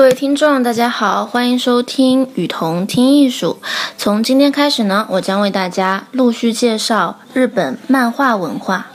各位听众，大家好，欢迎收听雨桐听艺术。从今天开始呢，我将为大家陆续介绍日本漫画文化。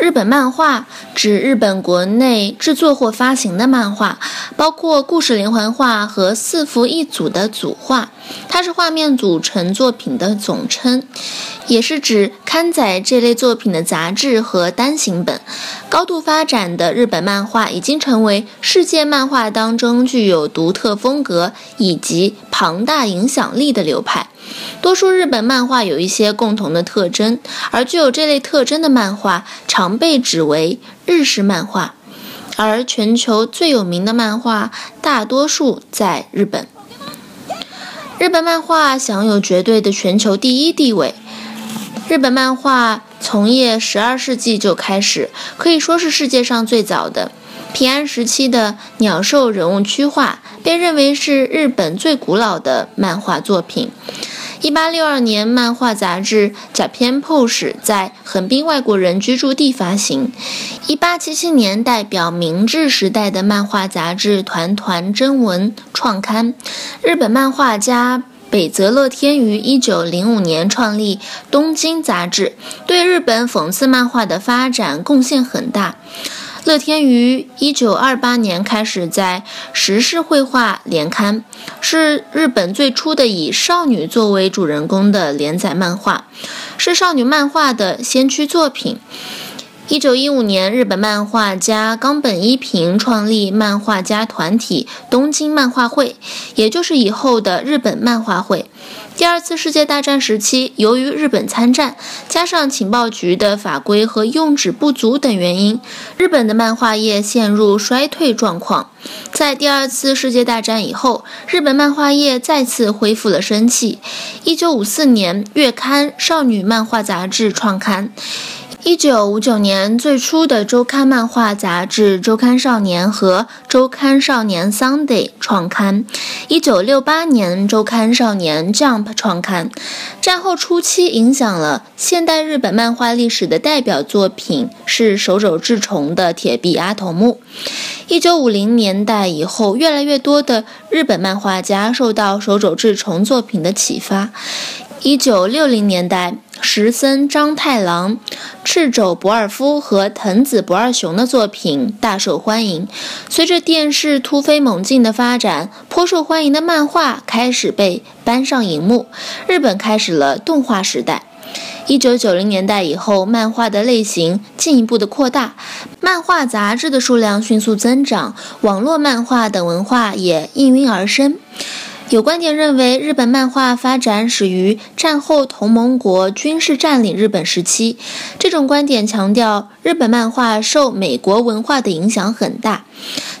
日本漫画指日本国内制作或发行的漫画，包括故事连环画和四幅一组的组画，它是画面组成作品的总称。也是指刊载这类作品的杂志和单行本。高度发展的日本漫画已经成为世界漫画当中具有独特风格以及庞大影响力的流派。多数日本漫画有一些共同的特征，而具有这类特征的漫画常被指为日式漫画。而全球最有名的漫画大多数在日本。日本漫画享有绝对的全球第一地位。日本漫画从业十二世纪就开始，可以说是世界上最早的。平安时期的鸟兽人物区画被认为是日本最古老的漫画作品。一八六二年，漫画杂志《甲片 POS》在横滨外国人居住地发行。一八七七年，代表明治时代的漫画杂志《团团真文》创刊。日本漫画家。北泽乐天于一九零五年创立《东京杂志》，对日本讽刺漫画的发展贡献很大。乐天于一九二八年开始在《时事绘画》连刊，是日本最初的以少女作为主人公的连载漫画，是少女漫画的先驱作品。一九一五年，日本漫画家冈本一平创立漫画家团体东京漫画会，也就是以后的日本漫画会。第二次世界大战时期，由于日本参战，加上情报局的法规和用纸不足等原因，日本的漫画业陷入衰退状况。在第二次世界大战以后，日本漫画业再次恢复了生气。一九五四年，月刊《少女漫画杂志》创刊。一九五九年，最初的周刊漫画杂志《周刊少年》和《周刊少年 Sunday》创刊。一九六八年，《周刊少年 Jump》创刊。战后初期，影响了现代日本漫画历史的代表作品是手冢治虫的《铁臂阿童木》。一九五零年代以后，越来越多的日本漫画家受到手冢治虫作品的启发。一九六零年代。石森章太郎、赤冢不二夫和藤子不二雄的作品大受欢迎。随着电视突飞猛进的发展，颇受欢迎的漫画开始被搬上荧幕，日本开始了动画时代。一九九零年代以后，漫画的类型进一步的扩大，漫画杂志的数量迅速增长，网络漫画等文化也应运而生。有观点认为，日本漫画发展始于战后同盟国军事占领日本时期。这种观点强调，日本漫画受美国文化的影响很大，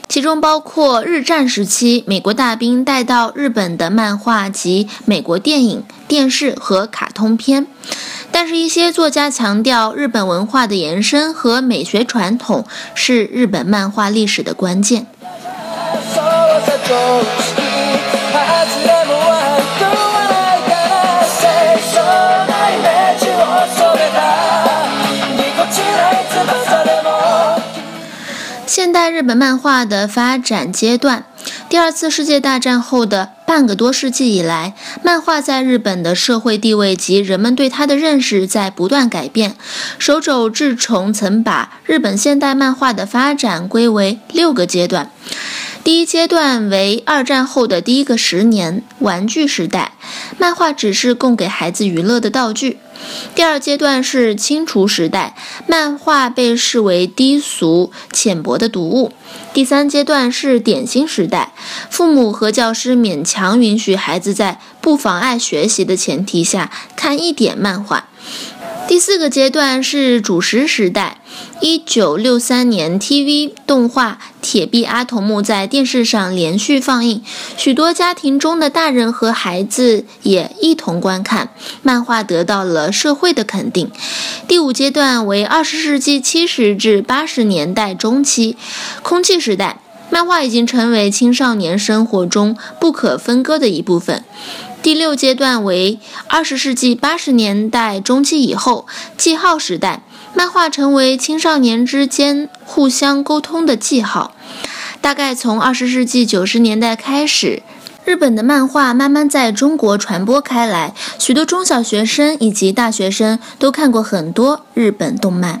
其中包括日战时期美国大兵带到日本的漫画及美国电影、电视和卡通片。但是，一些作家强调，日本文化的延伸和美学传统是日本漫画历史的关键。日本漫画的发展阶段，第二次世界大战后的半个多世纪以来，漫画在日本的社会地位及人们对它的认识在不断改变。手冢治虫曾把日本现代漫画的发展归为六个阶段。第一阶段为二战后的第一个十年，玩具时代，漫画只是供给孩子娱乐的道具。第二阶段是清除时代，漫画被视为低俗、浅薄的读物。第三阶段是点心时代，父母和教师勉强允许孩子在不妨碍学习的前提下看一点漫画。第四个阶段是主食时代。一九六三年，TV 动画《铁臂阿童木》在电视上连续放映，许多家庭中的大人和孩子也一同观看。漫画得到了社会的肯定。第五阶段为二十世纪七十至八十年代中期，空气时代。漫画已经成为青少年生活中不可分割的一部分。第六阶段为二十世纪八十年代中期以后，记号时代，漫画成为青少年之间互相沟通的记号。大概从二十世纪九十年代开始，日本的漫画慢慢在中国传播开来，许多中小学生以及大学生都看过很多日本动漫。